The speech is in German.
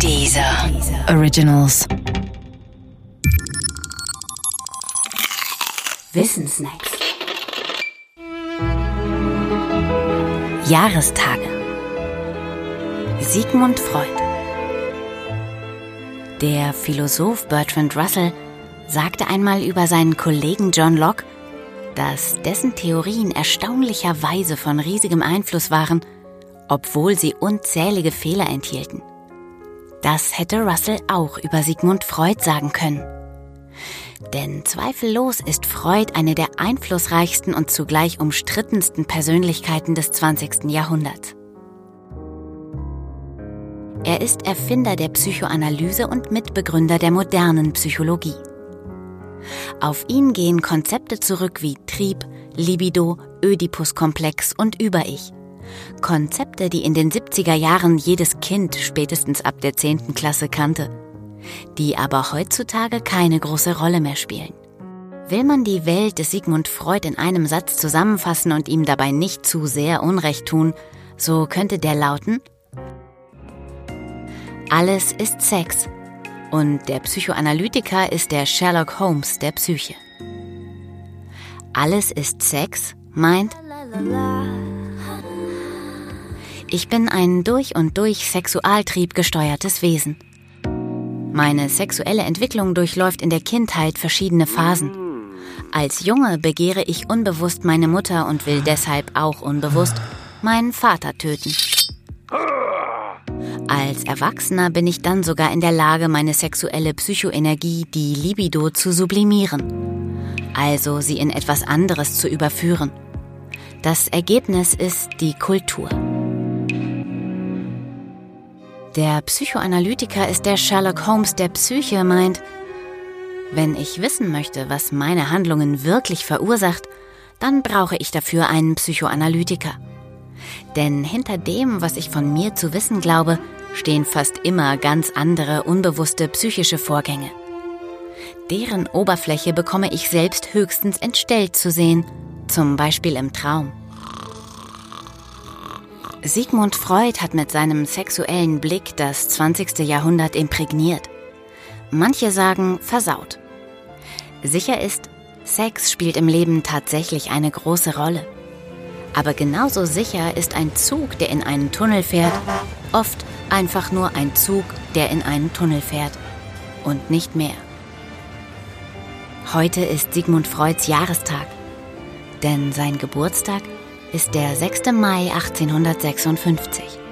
Dieser Originals. Wissensnacks. Jahrestage. Sigmund Freud. Der Philosoph Bertrand Russell sagte einmal über seinen Kollegen John Locke, dass dessen Theorien erstaunlicherweise von riesigem Einfluss waren, obwohl sie unzählige Fehler enthielten. Das hätte Russell auch über Sigmund Freud sagen können. Denn zweifellos ist Freud eine der einflussreichsten und zugleich umstrittensten Persönlichkeiten des 20. Jahrhunderts. Er ist Erfinder der Psychoanalyse und Mitbegründer der modernen Psychologie. Auf ihn gehen Konzepte zurück wie Trieb, Libido, Ödipus-Komplex und Über-Ich. Konzepte, die in den 70er Jahren jedes Kind spätestens ab der 10. Klasse kannte, die aber heutzutage keine große Rolle mehr spielen. Will man die Welt des Sigmund Freud in einem Satz zusammenfassen und ihm dabei nicht zu sehr Unrecht tun, so könnte der lauten, alles ist Sex und der Psychoanalytiker ist der Sherlock Holmes der Psyche. Alles ist Sex meint, ich bin ein durch und durch Sexualtrieb gesteuertes Wesen. Meine sexuelle Entwicklung durchläuft in der Kindheit verschiedene Phasen. Als Junge begehre ich unbewusst meine Mutter und will deshalb auch unbewusst meinen Vater töten. Als Erwachsener bin ich dann sogar in der Lage, meine sexuelle Psychoenergie, die Libido, zu sublimieren. Also sie in etwas anderes zu überführen. Das Ergebnis ist die Kultur. Der Psychoanalytiker ist der Sherlock Holmes der Psyche, meint, wenn ich wissen möchte, was meine Handlungen wirklich verursacht, dann brauche ich dafür einen Psychoanalytiker. Denn hinter dem, was ich von mir zu wissen glaube, stehen fast immer ganz andere unbewusste psychische Vorgänge. Deren Oberfläche bekomme ich selbst höchstens entstellt zu sehen, zum Beispiel im Traum. Sigmund Freud hat mit seinem sexuellen Blick das 20. Jahrhundert imprägniert. Manche sagen versaut. Sicher ist, Sex spielt im Leben tatsächlich eine große Rolle. Aber genauso sicher ist ein Zug, der in einen Tunnel fährt, oft einfach nur ein Zug, der in einen Tunnel fährt und nicht mehr. Heute ist Sigmund Freuds Jahrestag, denn sein Geburtstag ist der 6. Mai 1856.